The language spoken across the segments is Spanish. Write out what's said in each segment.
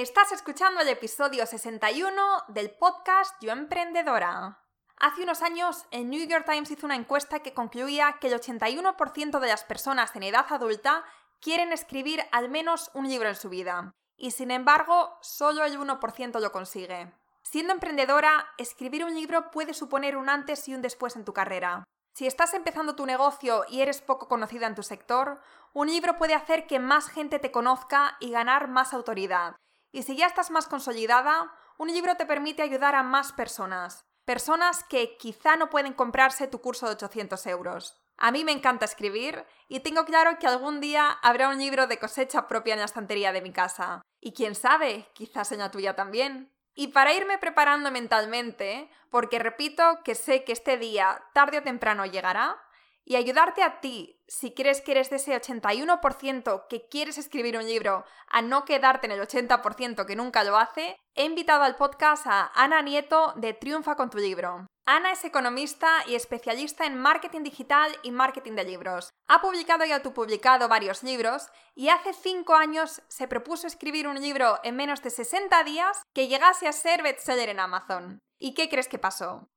Estás escuchando el episodio 61 del podcast Yo Emprendedora. Hace unos años, el New York Times hizo una encuesta que concluía que el 81% de las personas en edad adulta quieren escribir al menos un libro en su vida, y sin embargo, solo el 1% lo consigue. Siendo emprendedora, escribir un libro puede suponer un antes y un después en tu carrera. Si estás empezando tu negocio y eres poco conocida en tu sector, un libro puede hacer que más gente te conozca y ganar más autoridad. Y si ya estás más consolidada, un libro te permite ayudar a más personas. Personas que quizá no pueden comprarse tu curso de 800 euros. A mí me encanta escribir y tengo claro que algún día habrá un libro de cosecha propia en la estantería de mi casa. Y quién sabe, quizás en la tuya también. Y para irme preparando mentalmente, porque repito que sé que este día tarde o temprano llegará, y ayudarte a ti, si crees que eres de ese 81% que quieres escribir un libro, a no quedarte en el 80% que nunca lo hace, he invitado al podcast a Ana Nieto de Triunfa con tu libro. Ana es economista y especialista en marketing digital y marketing de libros. Ha publicado y autopublicado varios libros y hace 5 años se propuso escribir un libro en menos de 60 días que llegase a ser bestseller en Amazon. ¿Y qué crees que pasó?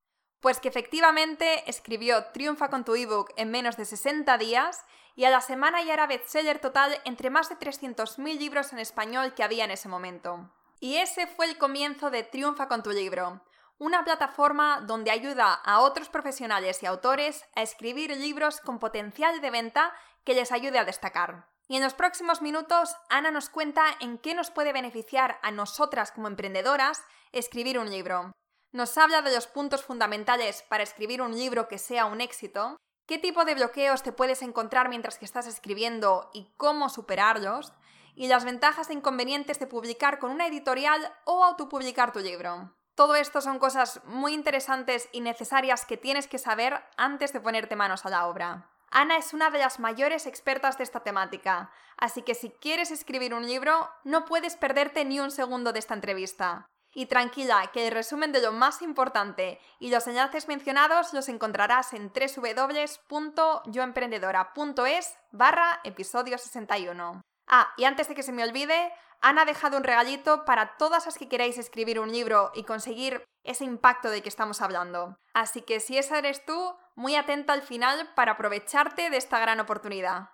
Pues que efectivamente escribió Triunfa con tu ebook en menos de 60 días y a la semana ya era bestseller total entre más de 300.000 libros en español que había en ese momento. Y ese fue el comienzo de Triunfa con tu libro, una plataforma donde ayuda a otros profesionales y autores a escribir libros con potencial de venta que les ayude a destacar. Y en los próximos minutos, Ana nos cuenta en qué nos puede beneficiar a nosotras como emprendedoras escribir un libro. Nos habla de los puntos fundamentales para escribir un libro que sea un éxito, qué tipo de bloqueos te puedes encontrar mientras que estás escribiendo y cómo superarlos, y las ventajas e inconvenientes de publicar con una editorial o autopublicar tu libro. Todo esto son cosas muy interesantes y necesarias que tienes que saber antes de ponerte manos a la obra. Ana es una de las mayores expertas de esta temática, así que si quieres escribir un libro, no puedes perderte ni un segundo de esta entrevista. Y tranquila, que el resumen de lo más importante y los enlaces mencionados los encontrarás en www.yoemprendedora.es barra episodio 61. Ah, y antes de que se me olvide, Ana ha dejado un regalito para todas las que queráis escribir un libro y conseguir ese impacto de que estamos hablando. Así que si esa eres tú, muy atenta al final para aprovecharte de esta gran oportunidad.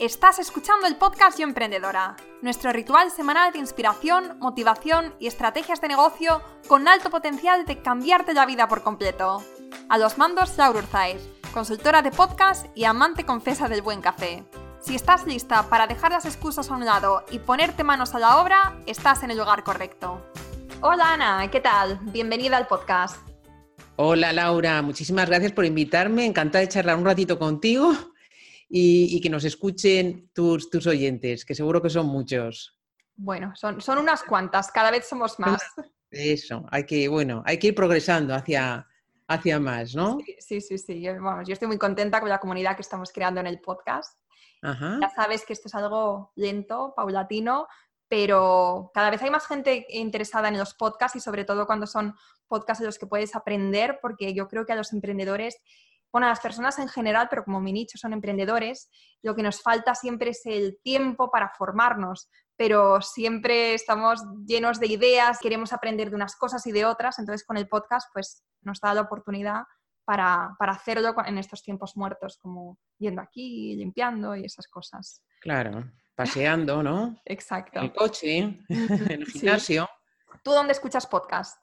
Estás escuchando el podcast Yo Emprendedora, nuestro ritual semanal de inspiración, motivación y estrategias de negocio con alto potencial de cambiarte la vida por completo. A los mandos, Laura Urzaiz, consultora de podcast y amante confesa del buen café. Si estás lista para dejar las excusas a un lado y ponerte manos a la obra, estás en el lugar correcto. Hola Ana, ¿qué tal? Bienvenida al podcast. Hola Laura, muchísimas gracias por invitarme. Encantada de charlar un ratito contigo y, que nos escuchen tus, tus oyentes, que seguro que son muchos. Bueno, son, son unas cuantas, cada vez somos más. Eso, hay que, bueno, hay que ir progresando hacia, hacia más, ¿no? Sí, sí, sí. Yo, yo estoy muy contenta con la comunidad que estamos creando en el podcast. Ya sabes que esto es algo lento, paulatino, pero cada vez hay más gente interesada en los podcasts y sobre todo cuando son podcasts en los que puedes aprender, porque yo creo que a los emprendedores bueno, a las personas en general, pero como mi nicho son emprendedores, lo que nos falta siempre es el tiempo para formarnos, pero siempre estamos llenos de ideas, queremos aprender de unas cosas y de otras, entonces con el podcast pues nos da la oportunidad para, hacerlo en estos tiempos muertos, como yendo aquí, limpiando y esas cosas. Claro, paseando, ¿no? Exacto. En el coche, en el gimnasio. ¿Tú dónde escuchas podcast?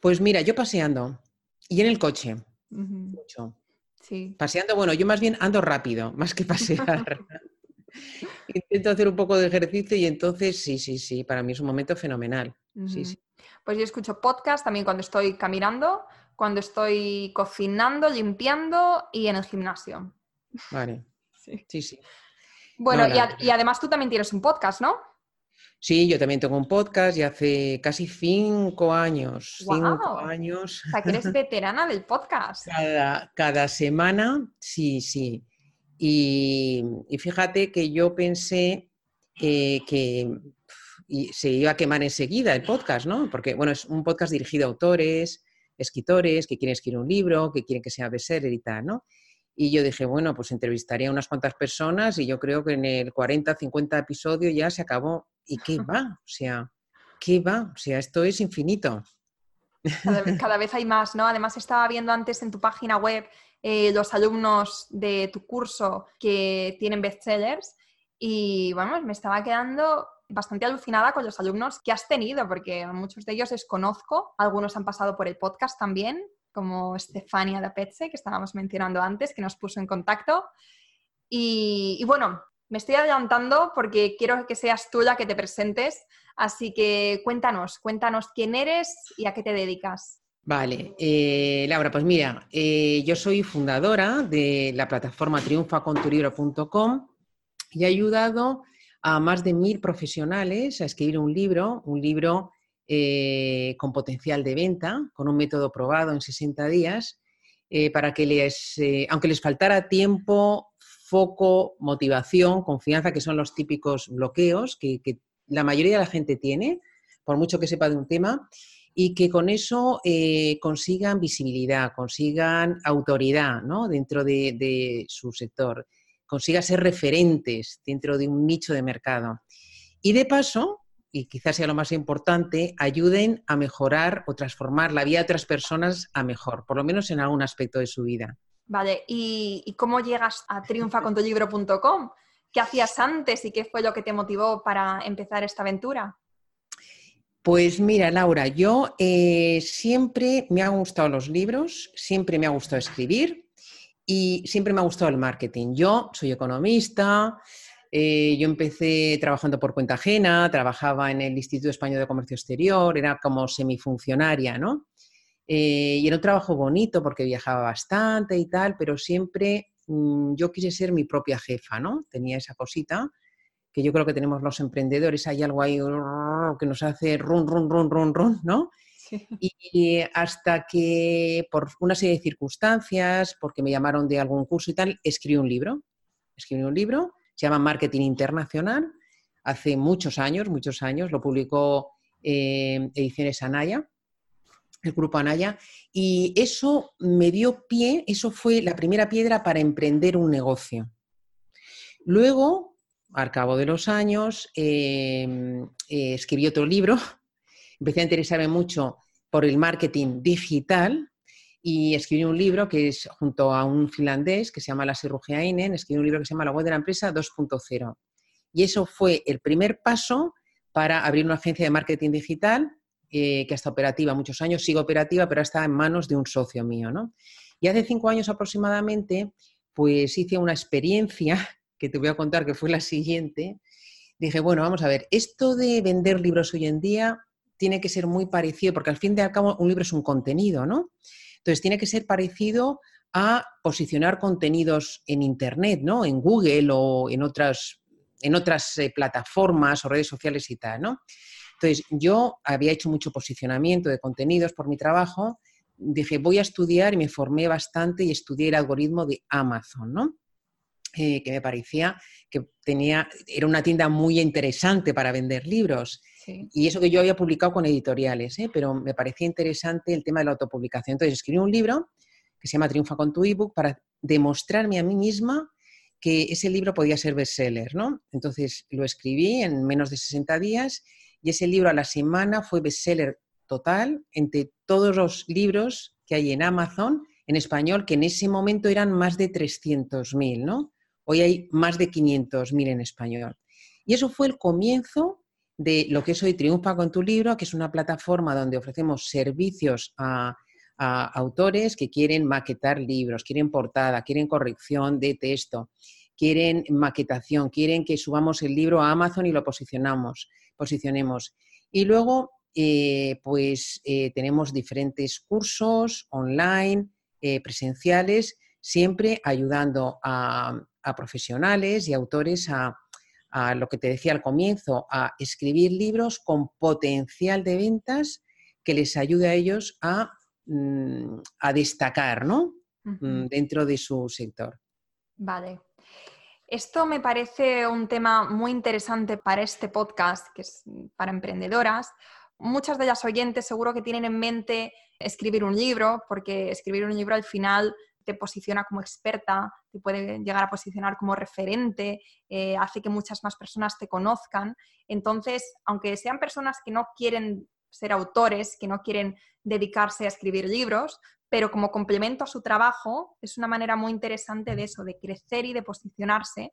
Pues mira, yo paseando y en el coche. Mucho. Sí. Paseando, bueno, yo más bien ando rápido, más que pasear. Intento hacer un poco de ejercicio y entonces sí, sí, sí, para mí es un momento fenomenal. sí, sí. Pues yo escucho podcast también cuando estoy caminando, cuando estoy cocinando, limpiando y en el gimnasio. Vale. Sí, sí. Bueno, y, además tú también tienes un podcast, ¿no? Sí, yo también tengo un podcast y hace casi cinco años. Cinco años. O sea, que eres veterana del podcast. Cada, semana, sí, sí. Y, fíjate que yo pensé que se iba a quemar enseguida el podcast, ¿no? Porque, bueno, es un podcast dirigido a autores, escritores que quieren escribir un libro, que quieren que sea bestseller y tal, ¿no? Y yo dije, bueno, pues entrevistaría a unas cuantas personas y yo creo que en el 40, 50 episodio ya se acabó. ¿Y qué va? O sea, ¿qué va? O sea, esto es infinito. Cada vez, hay más, ¿no? Además, estaba viendo antes en tu página web eh, los alumnos de tu curso que tienen bestsellers y, vamos, me estaba quedando bastante alucinada con los alumnos que has tenido, porque muchos de ellos desconozco, algunos han pasado por el podcast también, como Estefania de Petze, que estábamos mencionando antes, que nos puso en contacto. Y, bueno, me estoy adelantando porque quiero que seas tú que te presentes, así que cuéntanos, cuéntanos quién eres y a qué te dedicas. Vale, eh, Laura, pues mira, eh, yo soy fundadora de la plataforma triunfacontulibro.com y he ayudado a más de mil profesionales a escribir un libro, un libro eh, con potencial de venta, con un método probado en 60 días, para que les, aunque les faltara tiempo, foco, motivación, confianza, que son los típicos bloqueos que, la mayoría de la gente tiene, por mucho que sepa de un tema, y que con eso consigan visibilidad, consigan autoridad dentro de su sector consiga ser referentes dentro de un nicho de mercado. Y de paso, y quizás sea lo más importante, ayuden a mejorar o transformar la vida de otras personas a mejor, por lo menos en algún aspecto de su vida. Vale, ¿y, cómo llegas a triunfacontulibro.com? ¿Qué hacías antes y qué fue lo que te motivó para empezar esta aventura? Pues mira, Laura, yo eh, siempre me han gustado los libros, siempre me ha gustado escribir, y siempre me ha gustado el marketing. Yo soy economista, eh, yo empecé trabajando por cuenta ajena, trabajaba en el Instituto Español de Comercio Exterior, era como semifuncionaria, ¿no? Eh, y era un trabajo bonito porque viajaba bastante y tal, pero siempre mm, yo quise ser mi propia jefa, ¿no? Tenía esa cosita que yo creo que tenemos los emprendedores, hay algo ahí que nos hace run, run, run, run, run, ¿no? Y hasta que por una serie de circunstancias, porque me llamaron de algún curso y tal, escribí un libro. Escribí un libro, se llama Marketing Internacional, hace muchos años, muchos años, lo publicó eh, Ediciones Anaya, el grupo Anaya, y eso me dio pie, eso fue la primera piedra para emprender un negocio. Luego, al cabo de los años, eh, eh, escribí otro libro empecé a interesarme mucho por el marketing digital y escribí un libro que es junto a un finlandés que se llama Lasse Rugeainen, escribí un libro que se llama La web de la empresa 2.0. Y eso fue el primer paso para abrir una agencia de marketing digital eh, que está operativa muchos años, sigue operativa, pero está en manos de un socio mío. ¿no? Y hace cinco años aproximadamente, pues hice una experiencia que te voy a contar que fue la siguiente. Dije, bueno, vamos a ver, esto de vender libros hoy en día tiene que ser muy parecido, porque al fin y al cabo un libro es un contenido, ¿no? Entonces tiene que ser parecido a posicionar contenidos en Internet, ¿no? En Google o en otras, en otras eh, plataformas o redes sociales y tal, ¿no? Entonces yo había hecho mucho posicionamiento de contenidos por mi trabajo, dije voy a estudiar y me formé bastante y estudié el algoritmo de Amazon, ¿no? Eh, que me parecía que tenía, era una tienda muy interesante para vender libros. Y eso que yo había publicado con editoriales, ¿eh? pero me parecía interesante el tema de la autopublicación. Entonces escribí un libro que se llama Triunfa con tu ebook para demostrarme a mí misma que ese libro podía ser bestseller, ¿no? Entonces lo escribí en menos de 60 días y ese libro a la semana fue bestseller total entre todos los libros que hay en Amazon en español, que en ese momento eran más de 300.000, ¿no? Hoy hay más de 500.000 en español. Y eso fue el comienzo de lo que es hoy Triunfa con tu libro, que es una plataforma donde ofrecemos servicios a, autores que quieren maquetar libros, quieren portada, quieren corrección de texto, quieren maquetación, quieren que subamos el libro a Amazon y lo posicionamos, posicionemos. Y luego, eh, pues eh, tenemos diferentes cursos online, eh, presenciales, siempre ayudando a profesionales y autores a, a lo que te decía al comienzo, a escribir libros con potencial de ventas que les ayude a ellos a, mm, destacar ¿no? Mm, dentro de su sector. Vale. Esto me parece un tema muy interesante para este podcast, que es para emprendedoras. Muchas de las oyentes seguro que tienen en mente escribir un libro, porque escribir un libro al final te posiciona como experta, te puede llegar a posicionar como referente, eh, hace que muchas más personas te conozcan. Entonces, aunque sean personas que no quieren ser autores, que no quieren dedicarse a escribir libros, pero como complemento a su trabajo es una manera muy interesante de eso, de crecer y de posicionarse.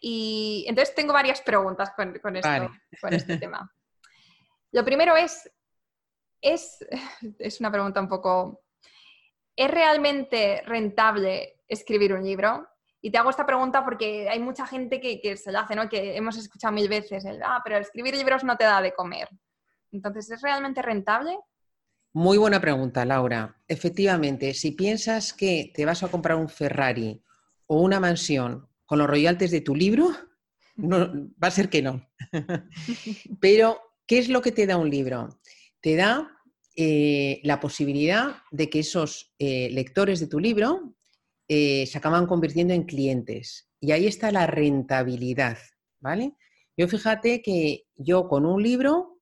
Y entonces tengo varias preguntas con, esto, con este tema. Lo primero es, es, es una pregunta un poco, ¿es realmente rentable escribir un libro? Y te hago esta pregunta porque hay mucha gente que, se la hace, ¿no? Que hemos escuchado mil veces, el, ah, pero escribir libros no te da de comer. Entonces, ¿es realmente rentable? Muy buena pregunta, Laura. Efectivamente, si piensas que te vas a comprar un Ferrari o una mansión con los royalties de tu libro, no, va a ser que no. Pero, ¿qué es lo que te da un libro? Te da eh, la posibilidad de que esos eh, lectores de tu libro eh, se acaban convirtiendo en clientes. Y ahí está la rentabilidad, ¿vale? Yo fíjate que yo con un libro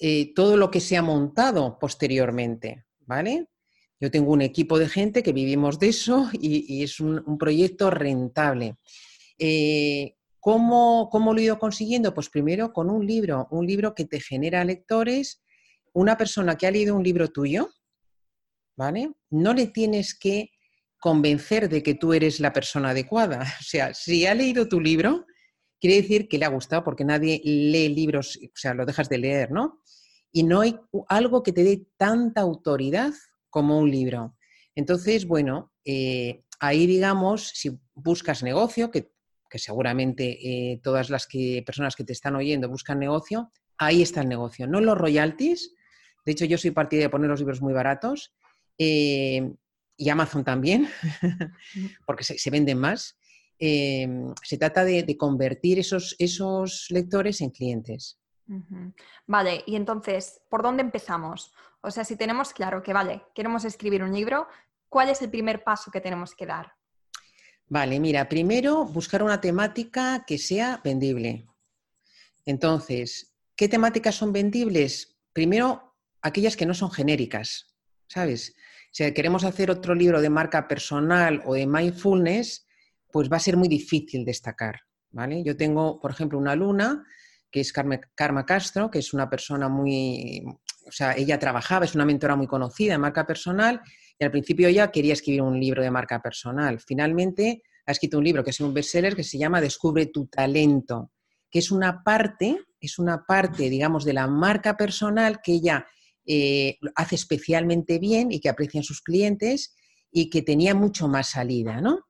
eh, todo lo que se ha montado posteriormente, ¿vale? Yo tengo un equipo de gente que vivimos de eso y, es un, proyecto rentable. Eh, ¿cómo, ¿Cómo lo he ido consiguiendo? Pues primero con un libro, un libro que te genera lectores, una persona que ha leído un libro tuyo, ¿vale? No le tienes que convencer de que tú eres la persona adecuada. O sea, si ha leído tu libro, quiere decir que le ha gustado porque nadie lee libros, o sea, lo dejas de leer, ¿no? Y no hay algo que te dé tanta autoridad como un libro. Entonces, bueno, eh, ahí digamos, si buscas negocio, que, seguramente eh, todas las que, personas que te están oyendo buscan negocio, ahí está el negocio, no los royalties. De hecho, yo soy partidaria de poner los libros muy baratos eh, y Amazon también, porque se venden más. Em, se trata de, convertir esos, esos, lectores en clientes. Vale, y entonces, ¿por dónde empezamos? O sea, si tenemos claro que, vale, queremos escribir un libro, ¿cuál es el primer paso que tenemos que dar? Vale, mira, primero buscar una temática que sea vendible. Entonces, ¿qué temáticas son vendibles? Primero, aquellas que no son genéricas, ¿sabes? Si queremos hacer otro libro de marca personal o de mindfulness, pues va a ser muy difícil destacar. ¿vale? Yo tengo, por ejemplo, una alumna que es Karma Castro, que es una persona muy, o sea, ella trabajaba, es una mentora muy conocida en marca personal y al principio ella quería escribir un libro de marca personal. Finalmente ha escrito un libro que es un bestseller que se llama Descubre tu talento, que es una parte, es una parte, digamos, de la marca personal que ella eh, hace especialmente bien y que aprecian sus clientes y que tenía mucho más salida, ¿no?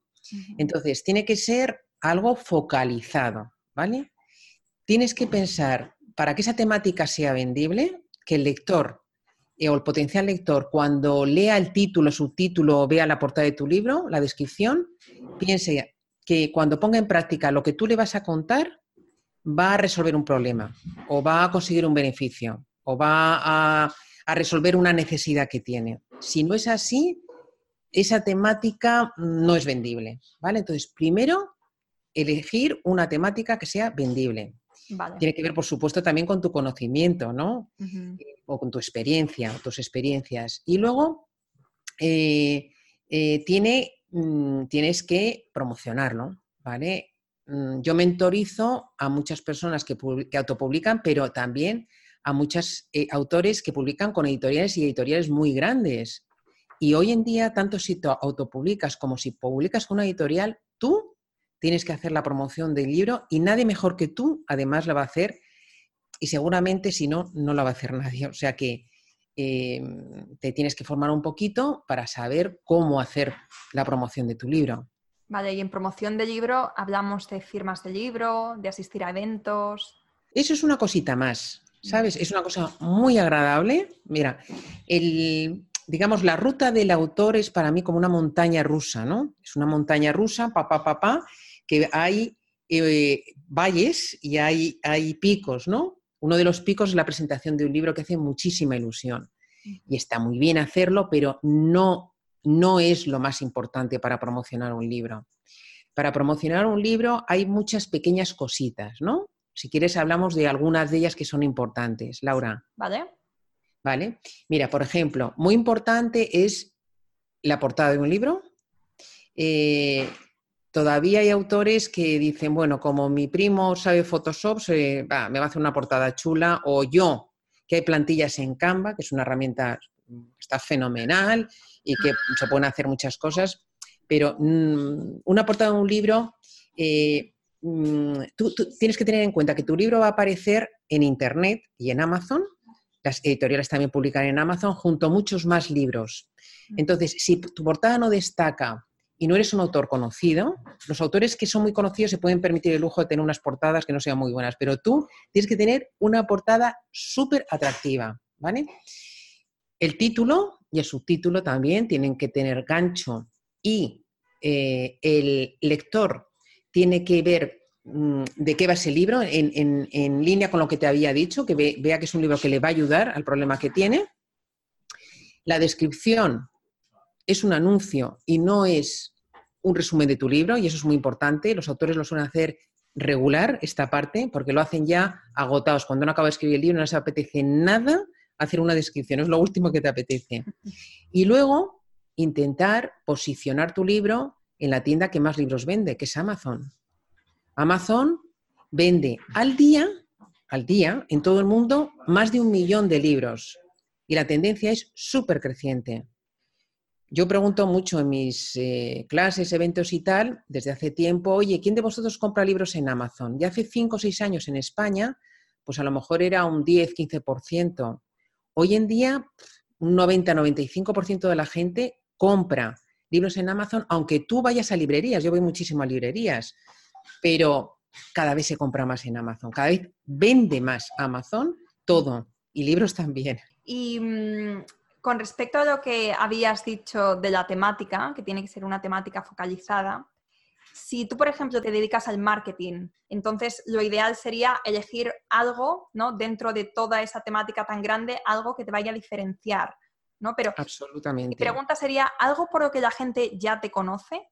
Entonces, tiene que ser algo focalizado, ¿vale? Tienes que pensar, para que esa temática sea vendible, que el lector eh, o el potencial lector, cuando lea el título, subtítulo o vea la portada de tu libro, la descripción, piense que cuando ponga en práctica lo que tú le vas a contar, va a resolver un problema o va a conseguir un beneficio o va a, a resolver una necesidad que tiene. Si no es así, esa temática no es vendible, ¿vale? Entonces, primero, elegir una temática que sea vendible. Tiene que ver, por supuesto, también con tu conocimiento, ¿no? O con tu experiencia, tus experiencias. Y luego, eh, eh, tiene, mm, tienes que promocionarlo, ¿vale? Mm, yo mentorizo a muchas personas que, que autopublican, pero también a muchos eh, autores que publican con editoriales y editoriales muy grandes. Y hoy en día, tanto si te autopublicas como si publicas con una editorial, tú tienes que hacer la promoción del libro y nadie mejor que tú, además, la va a hacer. Y seguramente, si no, no la va a hacer nadie. O sea que em, te tienes que formar un poquito para saber cómo hacer la promoción de tu libro. Vale, y en promoción del libro hablamos de firmas de libro, de asistir a eventos. Eso es una cosita más, ¿sabes? Es una cosa muy agradable. Mira, el, digamos, la ruta del autor es para mí como una montaña rusa, ¿no? Es una montaña rusa, papá, papá, que hay eh, valles y hay, hay picos, ¿no? Uno de los picos es la presentación de un libro que hace muchísima ilusión. Y está muy bien hacerlo, pero no, no es lo más importante para promocionar un libro. Para promocionar un libro hay muchas pequeñas cositas, ¿no? Si quieres, hablamos de algunas de ellas que son importantes. Laura. Vale. ¿Vale? Mira, por ejemplo, muy importante es la portada de un libro, eh, todavía hay autores que dicen, bueno, como mi primo sabe Photoshop, me va a hacer una portada chula, o yo, que hay plantillas en Canva, que es una herramienta está fenomenal y que se pueden hacer muchas cosas, pero mm, una portada de un libro, eh, mm, tú, tienes que tener en cuenta que tu libro va a aparecer en Internet y en Amazon, las editoriales también publican en Amazon, junto a muchos más libros. Entonces, si tu portada no destaca y no eres un autor conocido, los autores que son muy conocidos se pueden permitir el lujo de tener unas portadas que no sean muy buenas, pero tú tienes que tener una portada súper atractiva, ¿vale? El título y el subtítulo también tienen que tener gancho y eh, el lector tiene que ver mm, de qué va ese libro en, línea con lo que te había dicho, que vea que es un libro que le va a ayudar al problema que tiene. La descripción es un anuncio y no es un resumen de tu libro, y eso es muy importante. Los autores lo suelen hacer regular, esta parte, porque lo hacen ya agotados. Cuando uno acaba de escribir el libro no les apetece nada hacer una descripción, es lo último que te apetece. Y luego intentar posicionar tu libro en la tienda que más libros vende, que es Amazon. Amazon vende al día, al día, en todo el mundo, más de un millón de libros. Y la tendencia es súper creciente. Yo pregunto mucho en mis eh, clases, eventos y tal, desde hace tiempo, oye, ¿quién de vosotros compra libros en Amazon? Y hace 5 o 6 años en España, pues a lo mejor era un 10-15%. Hoy en día, un 90-95% de la gente compra libros en Amazon, aunque tú vayas a librerías, yo voy muchísimo a librerías, pero cada vez se compra más en Amazon, cada vez vende más Amazon todo, y libros también. Y mm, con respecto a lo que habías dicho de la temática, que tiene que ser una temática focalizada, si tú, por ejemplo, te dedicas al marketing, entonces lo ideal sería elegir algo, ¿no? Dentro de toda esa temática tan grande, algo que te vaya a diferenciar, ¿no? Pero Absolutamente. mi pregunta sería, ¿algo por lo que la gente ya te conoce?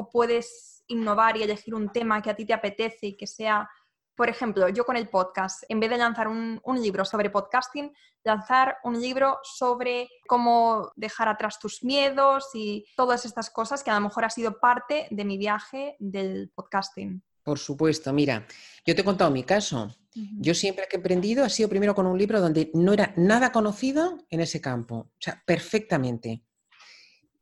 ¿O puedes innovar y elegir un tema que a ti te apetece y que sea por ejemplo, yo con el podcast, en vez de lanzar un, libro sobre podcasting, lanzar un libro sobre cómo dejar atrás tus miedos y todas estas cosas que a lo mejor ha sido parte de mi viaje del podcasting. Por supuesto, mira, yo te he contado mi caso. Yo siempre que he aprendido ha sido primero con un libro donde no era nada conocido en ese campo, o sea, perfectamente.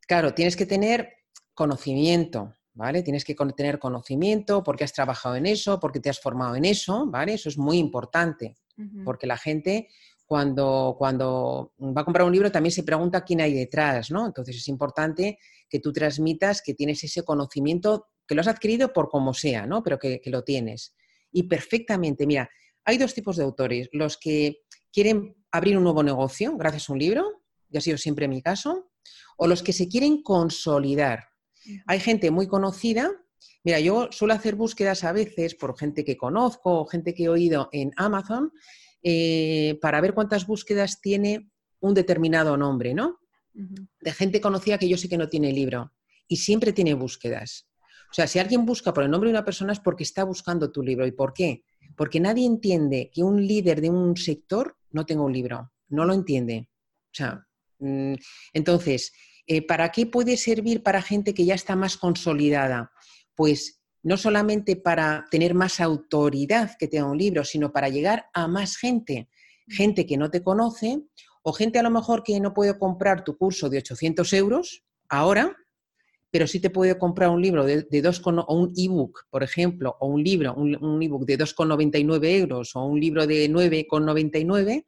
Claro, tienes que tener conocimiento, ¿vale? Tienes que tener conocimiento, porque has trabajado en eso, porque te has formado en eso, ¿vale? Eso es muy importante, porque la gente cuando, cuando va a comprar un libro también se pregunta quién hay detrás, ¿no? Entonces es importante que tú transmitas que tienes ese conocimiento, que lo has adquirido por como sea, ¿no? Pero que, que lo tienes. Y perfectamente, mira, hay dos tipos de autores, los que quieren abrir un nuevo negocio gracias a un libro, y ha sido siempre mi caso, o los que se quieren consolidar, hay gente muy conocida. Mira, yo suelo hacer búsquedas a veces por gente que conozco o gente que he oído en Amazon eh, para ver cuántas búsquedas tiene un determinado nombre, ¿no? De gente conocida que yo sé que no tiene libro y siempre tiene búsquedas. O sea, si alguien busca por el nombre de una persona es porque está buscando tu libro. ¿Y por qué? Porque nadie entiende que un líder de un sector no tenga un libro. No lo entiende. O sea, mm, entonces, eh, ¿Para qué puede servir para gente que ya está más consolidada? Pues no solamente para tener más autoridad que tenga un libro, sino para llegar a más gente, gente que no te conoce o gente a lo mejor que no puede comprar tu curso de 800 euros ahora, pero sí te puede comprar un libro de, dos o un ebook, por ejemplo, o un libro, un, un ebook de 2,99 euros o un libro de 9,99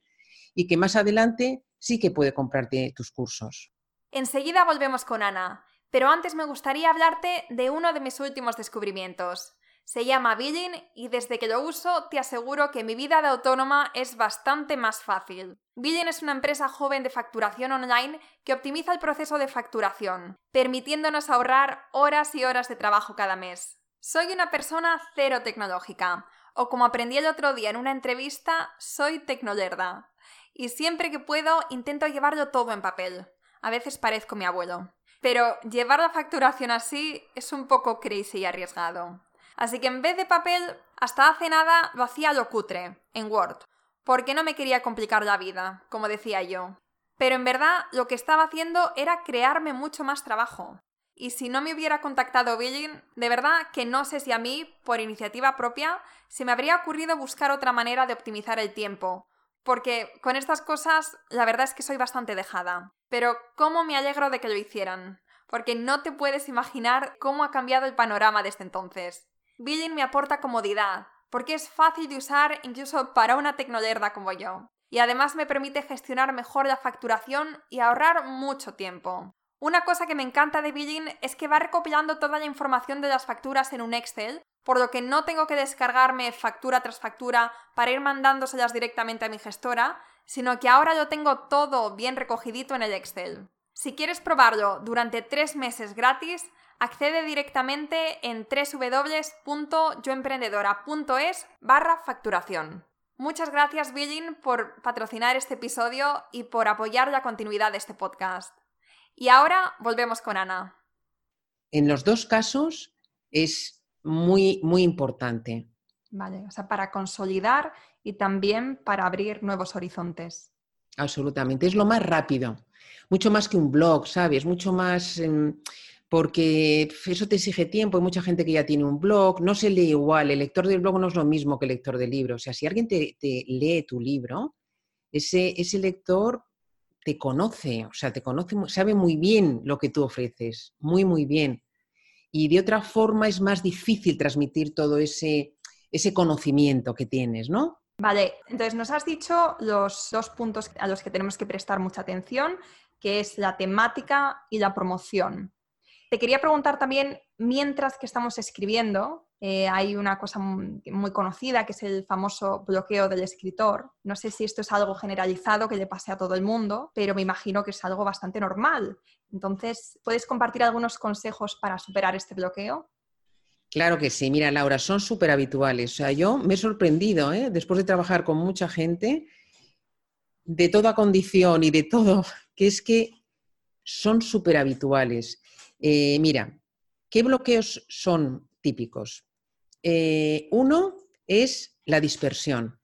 y que más adelante sí que puede comprarte tus cursos. Enseguida volvemos con Ana, pero antes me gustaría hablarte de uno de mis últimos descubrimientos. Se llama Billing y desde que lo uso te aseguro que mi vida de autónoma es bastante más fácil. Billing es una empresa joven de facturación online que optimiza el proceso de facturación, permitiéndonos ahorrar horas y horas de trabajo cada mes. Soy una persona cero tecnológica, o como aprendí el otro día en una entrevista, soy tecnolerda. Y siempre que puedo intento llevarlo todo en papel. A veces parezco mi abuelo. Pero llevar la facturación así es un poco crazy y arriesgado. Así que en vez de papel, hasta hace nada lo hacía lo cutre, en Word, porque no me quería complicar la vida, como decía yo. Pero en verdad lo que estaba haciendo era crearme mucho más trabajo. Y si no me hubiera contactado Billing, de verdad que no sé si a mí, por iniciativa propia, se me habría ocurrido buscar otra manera de optimizar el tiempo. Porque con estas cosas, la verdad es que soy bastante dejada. Pero ¿cómo me alegro de que lo hicieran? Porque no te puedes imaginar cómo ha cambiado el panorama desde entonces. Billing me aporta comodidad, porque es fácil de usar incluso para una tecnolerda como yo. Y además me permite gestionar mejor la facturación y ahorrar mucho tiempo. Una cosa que me encanta de Billing es que va recopilando toda la información de las facturas en un Excel, por lo que no tengo que descargarme factura tras factura para ir mandándoselas directamente a mi gestora, sino que ahora lo tengo todo bien recogidito en el Excel. Si quieres probarlo durante tres meses gratis, accede directamente en www.yoemprendedora.es barra facturación. Muchas gracias Billing por patrocinar este episodio y por apoyar la continuidad de este podcast. Y ahora volvemos con Ana. En los dos casos es muy, muy importante. Vale, o sea, para consolidar y también para abrir nuevos horizontes. Absolutamente, es lo más rápido, mucho más que un blog, ¿sabes? Mucho más, em, porque eso te exige tiempo, hay mucha gente que ya tiene un blog, no se lee igual, el lector del blog no es lo mismo que el lector del libro, o sea, si alguien te, te lee tu libro, ese, ese lector te conoce, o sea, te conoce, sabe muy bien lo que tú ofreces, muy, muy bien. Y de otra forma es más difícil transmitir todo ese, ese conocimiento que tienes, ¿no? Vale, entonces nos has dicho los dos puntos a los que tenemos que prestar mucha atención, que es la temática y la promoción. Te quería preguntar también, mientras que estamos escribiendo, eh, hay una cosa muy conocida que es el famoso bloqueo del escritor. No sé si esto es algo generalizado que le pase a todo el mundo, pero me imagino que es algo bastante normal. Entonces, ¿puedes compartir algunos consejos para superar este bloqueo? Claro que sí. Mira, Laura, son súper habituales. O sea, yo me he sorprendido, ¿eh? después de trabajar con mucha gente, de toda condición y de todo, que es que son súper habituales. Eh, mira, ¿qué bloqueos son típicos? Eh, uno es la dispersión,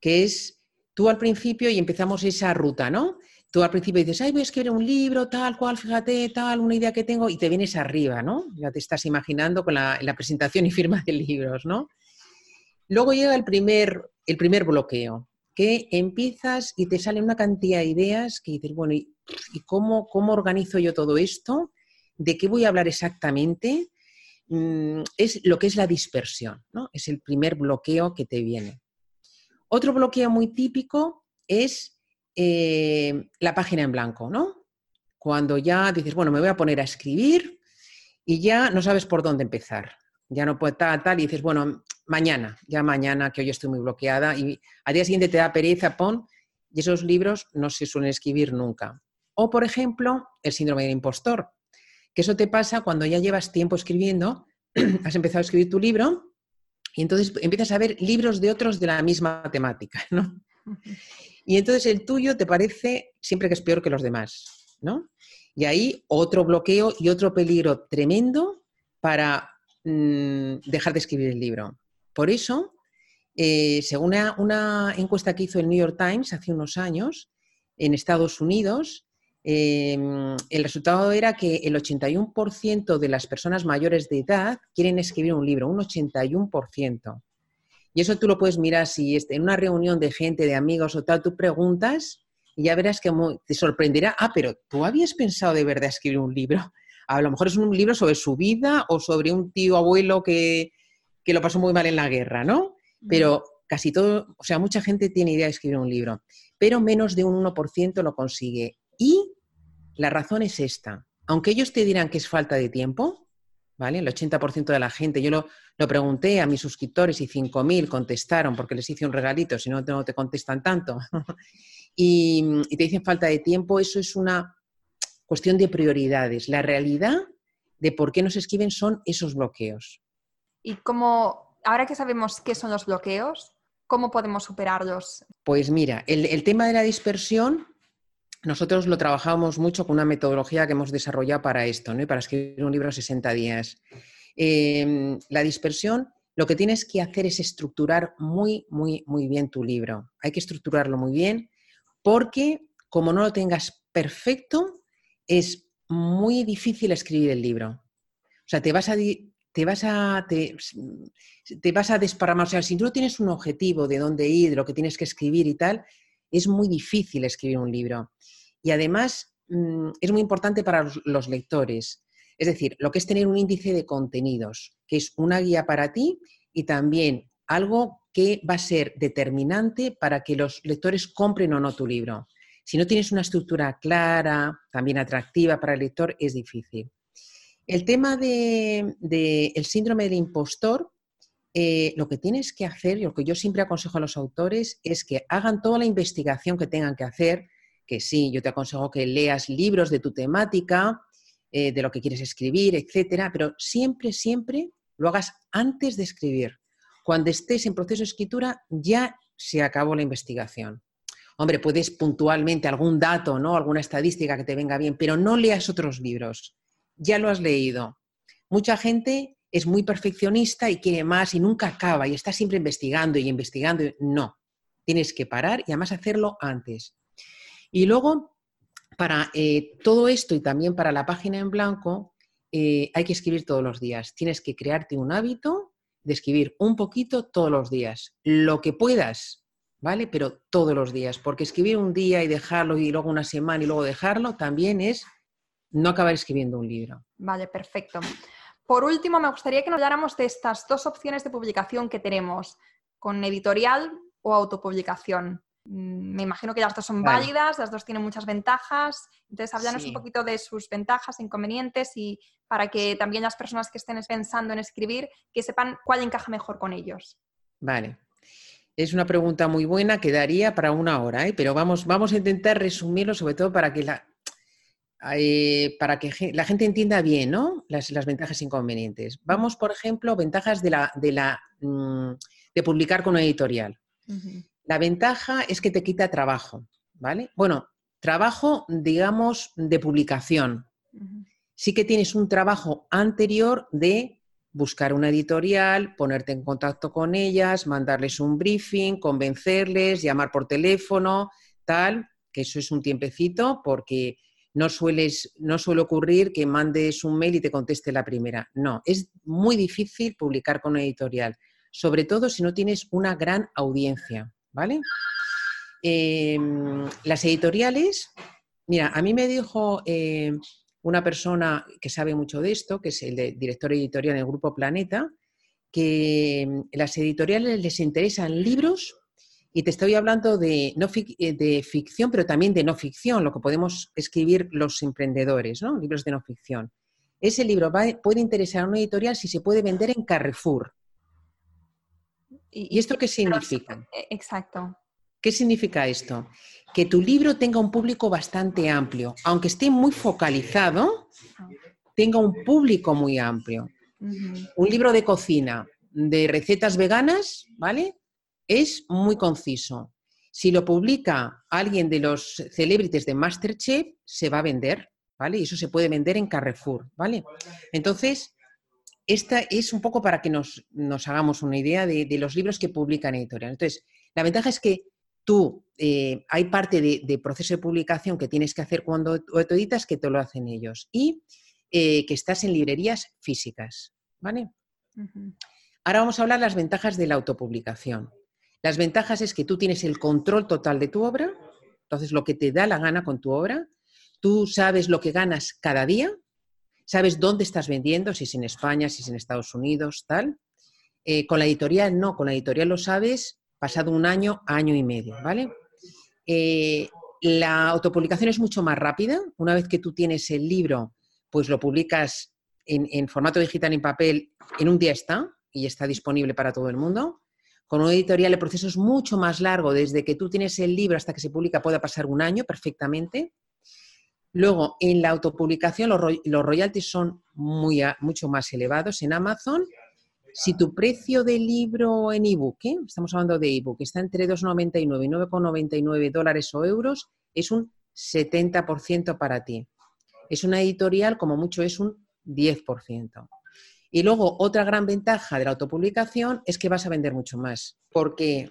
que es tú al principio y empezamos esa ruta, ¿no? Tú al principio dices, ay, voy a escribir un libro, tal cual, fíjate, tal, una idea que tengo, y te vienes arriba, ¿no? Ya te estás imaginando con la, presentación y firma de libros, ¿no? Luego llega el primer, el primer bloqueo, que empiezas y te sale una cantidad de ideas que dices, bueno, ¿y, cómo, cómo organizo yo todo esto? ¿De qué voy a hablar exactamente? Mm, es lo que es la dispersión, ¿no? Es el primer bloqueo que te viene. Otro bloqueo muy típico es eh, la página en blanco, ¿no? Cuando ya dices, bueno, me voy a poner a escribir y ya no sabes por dónde empezar. Ya no puede tal, tal, y dices, bueno, mañana, ya mañana, que hoy estoy muy bloqueada, y al día siguiente te da pereza, pon, y esos libros no se suelen escribir nunca. O, por ejemplo, el síndrome del impostor, que eso te pasa cuando ya llevas tiempo escribiendo, has empezado a escribir tu libro y entonces empiezas a ver libros de otros de la misma temática, ¿no? Y entonces el tuyo te parece siempre que es peor que los demás, ¿no? Y ahí otro bloqueo y otro peligro tremendo para mm, dejar de escribir el libro. Por eso, eh, según una encuesta que hizo el New York Times hace unos años, en Estados Unidos, Em, el resultado era que el 81% de las personas mayores de edad quieren escribir un libro, un 81%. Y eso tú lo puedes mirar si en una reunión de gente, de amigos o tal, tú preguntas y ya verás que te sorprenderá, ah, pero tú habías pensado de verdad escribir un libro. A lo mejor es un libro sobre su vida o sobre un tío abuelo que, que lo pasó muy mal en la guerra, ¿no? Pero casi todo, o sea, mucha gente tiene idea de escribir un libro, pero menos de un 1% lo consigue. Y la razón es esta. Aunque ellos te dirán que es falta de tiempo, ¿vale? El 80% de la gente, yo lo, lo, pregunté a mis suscriptores y 5.000 contestaron porque les hice un regalito, si no, no te contestan tanto. y, y te dicen falta de tiempo, eso es una cuestión de prioridades. La realidad de por qué nos escriben son esos bloqueos. Y como, ahora que sabemos qué son los bloqueos, ¿cómo podemos superarlos? Pues mira, el, el tema de la dispersión nosotros lo trabajamos mucho con una metodología que hemos desarrollado para esto, ¿no? para escribir un libro en 60 días. Em, la dispersión, lo que tienes que hacer es estructurar muy, muy, muy bien tu libro. Hay que estructurarlo muy bien porque como no lo tengas perfecto, es muy difícil escribir el libro. O sea, te vas a, te vas a, te, vas a desparramar. O sea, si tú no tienes un objetivo de dónde ir, de lo que tienes que escribir y tal, es muy difícil escribir un libro. Y además mm, es muy importante para los lectores. Es decir, lo que es tener un índice de contenidos, que es una guía para ti y también algo que va a ser determinante para que los lectores compren o no tu libro. Si no tienes una estructura clara, también atractiva para el lector, es difícil. El tema del de, síndrome del impostor, eh, lo que tienes que hacer, y lo que yo siempre aconsejo a los autores, es que hagan toda la investigación que tengan que hacer, que sí, yo te aconsejo que leas libros de tu temática, eh, de lo que quieres escribir, etcétera, pero siempre, siempre lo hagas antes de escribir. Cuando estés en proceso de escritura, ya se acabó la investigación. Hombre, puedes puntualmente algún dato, ¿no? Alguna estadística que te venga bien, pero no leas otros libros ya lo has leído. Mucha gente es muy perfeccionista y quiere más y nunca acaba y está siempre investigando y investigando. No, tienes que parar y además hacerlo antes. Y luego, para eh, todo esto y también para la página en blanco, eh, hay que escribir todos los días. Tienes que crearte un hábito de escribir un poquito todos los días, lo que puedas, ¿vale? Pero todos los días, porque escribir un día y dejarlo y luego una semana y luego dejarlo también es no acabar escribiendo un libro. Vale, perfecto. Por último, me gustaría que nos habláramos de estas dos opciones de publicación que tenemos, con editorial o autopublicación. Mm, me imagino que las dos son válidas, las dos tienen muchas ventajas. Entonces, háblanos un poquito de sus ventajas, inconvenientes y para que también las personas que estén pensando en escribir, que sepan cuál encaja mejor con ellos. Vale. Es una pregunta muy buena que daría para una hora, ¿eh? pero vamos, vamos a intentar resumirlo sobre todo para que la, eh, para que la gente entienda bien ¿no? las, ventajas e inconvenientes. Vamos, por ejemplo, ventajas de, la, de, la, mm, de publicar con una editorial. La ventaja es que te quita trabajo, ¿vale? Bueno, trabajo, digamos, de publicación. Sí que tienes un trabajo anterior de buscar una editorial, ponerte en contacto con ellas, mandarles un briefing, convencerles, llamar por teléfono, tal, que eso es un tiempecito porque no, sueles, no suele ocurrir que mandes un mail y te conteste la primera. No, es muy difícil publicar con una editorial, sobre todo si no tienes una gran audiencia, ¿vale? Em, las editoriales, mira, a mí me dijo eh, una persona que sabe mucho de esto, que es el director editorial en el Grupo Planeta, que em, las editoriales les interesan libros y te estoy hablando de, no eh, de ficción, pero también de no ficción, lo que podemos escribir los emprendedores, ¿no? libros de no ficción. Ese libro puede interesar a una editorial si se puede vender en Carrefour. ¿Y, esto qué significa? Eh, exacto. ¿Qué significa esto? Que tu libro tenga un público bastante amplio, aunque esté muy focalizado, tenga un público muy amplio. Un libro de cocina, de recetas veganas, ¿vale? Es muy conciso. Si lo publica alguien de los celebrities de Masterchef, se va a vender, ¿vale? Y eso se puede vender en Carrefour, ¿vale? Entonces, esta es un poco para que nos, hagamos una idea de, los libros que publican editorial. Entonces, la ventaja es que tú, eh, hay parte de, proceso de publicación que tienes que hacer cuando editas que te lo hacen ellos y eh, que estás en librerías físicas, ¿vale? Ahora vamos a hablar de las ventajas de la autopublicación. Las ventajas es que tú tienes el control total de tu obra, entonces lo que te da la gana con tu obra, tú sabes lo que ganas cada día, sabes dónde estás vendiendo, si es en España, si es en Estados Unidos, tal. Eh, con la editorial no, con la editorial lo sabes pasado un año, año y medio, ¿vale? Eh, la autopublicación es mucho más rápida. Una vez que tú tienes el libro, pues lo publicas en, en formato digital en papel, en un día está y está disponible para todo el mundo. Con una editorial el proceso es mucho más largo, desde que tú tienes el libro hasta que se publica puede pasar un año perfectamente. Luego, en la autopublicación los, royalties son mucho más elevados. En Amazon, si tu precio del libro en ebook, ¿eh? estamos hablando de ebook, está entre 2,99 y 9,99 dólares o euros, es un 70% para ti. Es una editorial, como mucho es un 10%. Y luego, otra gran ventaja de la autopublicación es que vas a vender mucho más, porque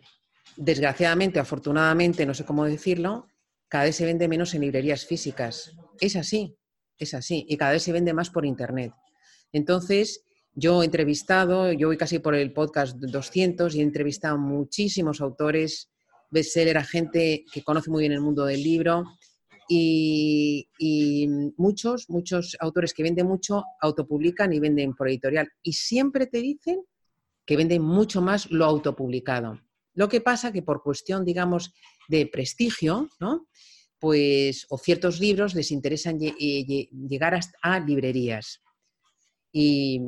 desgraciadamente, afortunadamente, no sé cómo decirlo, cada vez se vende menos en librerías físicas. Es así. es así. Y cada vez se vende más por Internet. Entonces, yo he entrevistado, yo voy casi por el podcast 200 y he entrevistado muchísimos autores, bestseller, a gente que conoce muy bien el mundo del libro y, muchos, muchos autores que venden mucho autopublican y venden por editorial y siempre te dicen que venden mucho más lo autopublicado. Lo que pasa que por cuestión, digamos, de prestigio, ¿no? Pues, o ciertos libros les interesan llegar a librerías. Y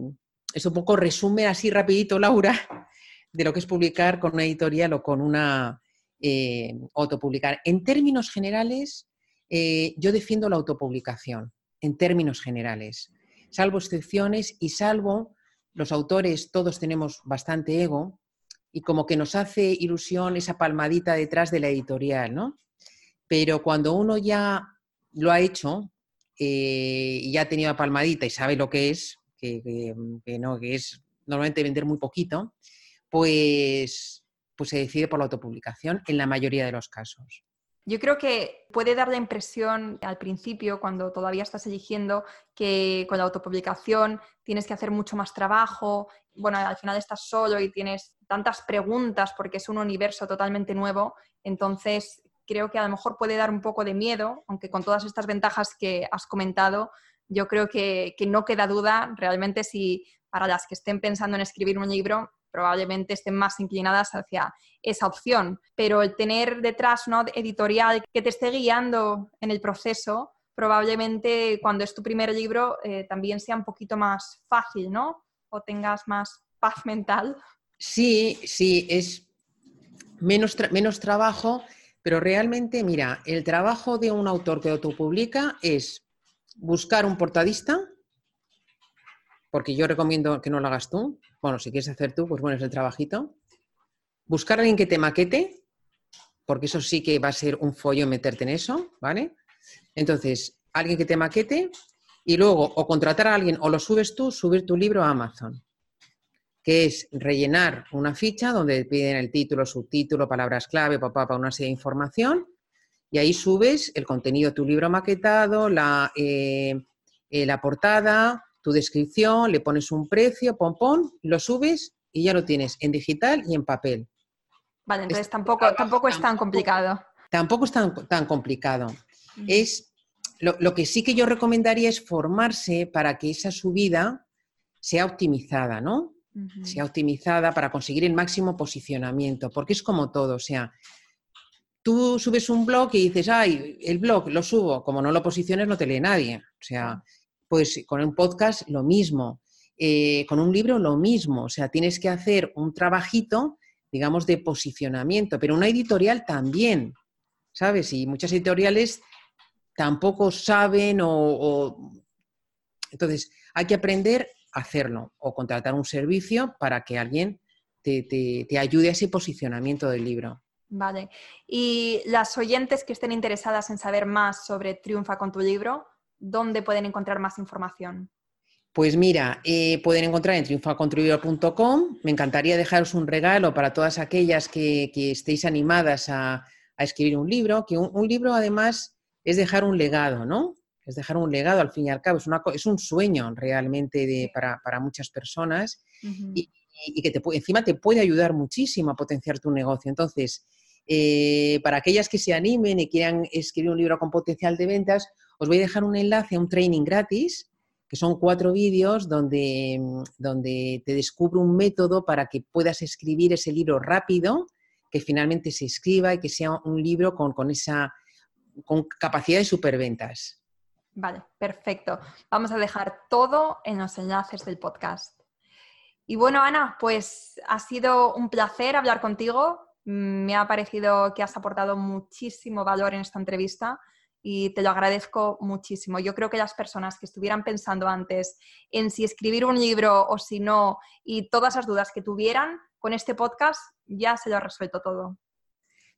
es un poco resume así rapidito, Laura, de lo que es publicar con una editorial o con una eh, autopublicar. En términos generales, eh, yo defiendo la autopublicación, en términos generales, salvo excepciones y salvo los autores, todos tenemos bastante ego y como que nos hace ilusión esa palmadita detrás de la editorial, ¿no? Pero cuando uno ya lo ha hecho eh, y ya ha tenido la palmadita y sabe lo que es, que, no, que es normalmente vender muy poquito, pues, pues se decide por la autopublicación en la mayoría de los casos. Yo creo que puede dar la impresión al principio, cuando todavía estás eligiendo, que con la autopublicación tienes que hacer mucho más trabajo. Bueno, al final estás solo y tienes tantas preguntas porque es un universo totalmente nuevo. Entonces, creo que a lo mejor puede dar un poco de miedo, aunque con todas estas ventajas que has comentado, yo creo que, no queda duda realmente si para las que estén pensando en escribir un libro, probablemente estén más inclinadas hacia esa opción. Pero el tener detrás una editorial que te esté guiando en el proceso, probablemente cuando es tu primer libro eh, también sea un poquito más fácil, ¿no? O tengas más paz mental. Sí, sí, es menos, menos trabajo, pero realmente, mira, el trabajo de un autor que autopublica es buscar un portadista, porque yo recomiendo que no lo hagas tú. Bueno, si quieres hacer tú, pues bueno, es el trabajito. Buscar a alguien que te maquete, porque eso sí que va a ser un follo meterte en eso, ¿vale? Entonces, alguien que te maquete y luego o contratar a alguien o lo subes tú, subir tu libro a Amazon, que es rellenar una ficha donde piden el título, subtítulo, palabras clave, papá, para una serie de información y ahí subes el contenido de tu libro maquetado, la, eh, eh, la portada, tu descripción, le pones un precio, pom, pom, lo subes y ya lo tienes en digital y en papel. Vale, entonces tampoco, tampoco es tan complicado. Tampoco es tan, tan complicado. Es, lo, que sí que yo recomendaría es formarse para que esa subida sea optimizada, ¿no? Sea optimizada para conseguir el máximo posicionamiento, porque es como todo, o sea, tú subes un blog y dices, ay, el blog lo subo, como no lo posiciones no te lee nadie. O sea, pues con un podcast lo mismo, eh, con un libro lo mismo. O sea, tienes que hacer un trabajito, digamos, de posicionamiento, pero una editorial también, ¿sabes? Y muchas editoriales tampoco saben o... Entonces, hay que aprender a hacerlo o contratar un servicio para que alguien te ayude a ese posicionamiento del libro. Vale. Y las oyentes que estén interesadas en saber más sobre Triunfa con tu libro, ¿dónde pueden encontrar más información? Pues mira, eh, pueden encontrar en triunfacontrulibro.com. Me encantaría dejaros un regalo para todas aquellas que, estéis animadas a, escribir un libro, que un, libro además es dejar un legado, ¿no? Es dejar un legado al fin y al cabo, es, una, es un sueño realmente para, muchas personas y, que te, encima te puede ayudar muchísimo a potenciar tu negocio. Entonces, eh, para aquellas que se animen y quieran escribir un libro con potencial de ventas, os voy a dejar un enlace a un training gratis, que son cuatro vídeos donde, donde te descubro un método para que puedas escribir ese libro rápido, que finalmente se escriba y que sea un libro con, con esa con capacidad de superventas. Vale, perfecto. Vamos a dejar todo en los enlaces del podcast. Y bueno, Ana, pues ha sido un placer hablar contigo. Mm, me ha parecido que has aportado muchísimo valor en esta entrevista y te lo agradezco muchísimo. Yo creo que las personas que estuvieran pensando antes en si escribir un libro o si no y todas las dudas que tuvieran con este podcast ya se lo ha resuelto todo.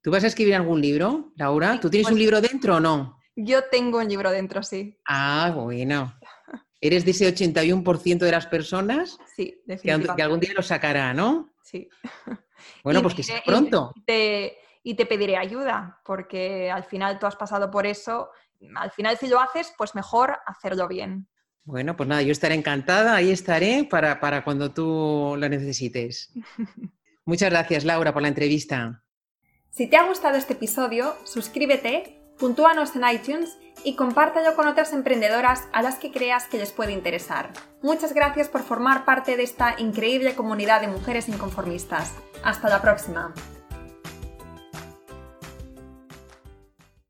¿Tú vas a escribir algún libro, Laura? ¿Tú tienes un pues libro dentro o no? Yo tengo un libro dentro, sí. Ah, bueno. ¿Eres de ese 81% de las personas? Sí, definitivamente. Que, algún día lo sacará, ¿no? Sí. Bueno, pues que sea pronto. Y te, pediré ayuda, porque al final tú has pasado por eso al final si lo haces, pues mejor hacerlo bien. Bueno, pues nada, yo estaré encantada, ahí estaré para, para cuando tú lo necesites. Muchas gracias, Laura, por la entrevista. Si te ha gustado este episodio, suscríbete, puntúanos en iTunes y compártelo con otras emprendedoras a las que creas que les puede interesar. Muchas gracias por formar parte de esta increíble comunidad de mujeres inconformistas. Hasta la próxima.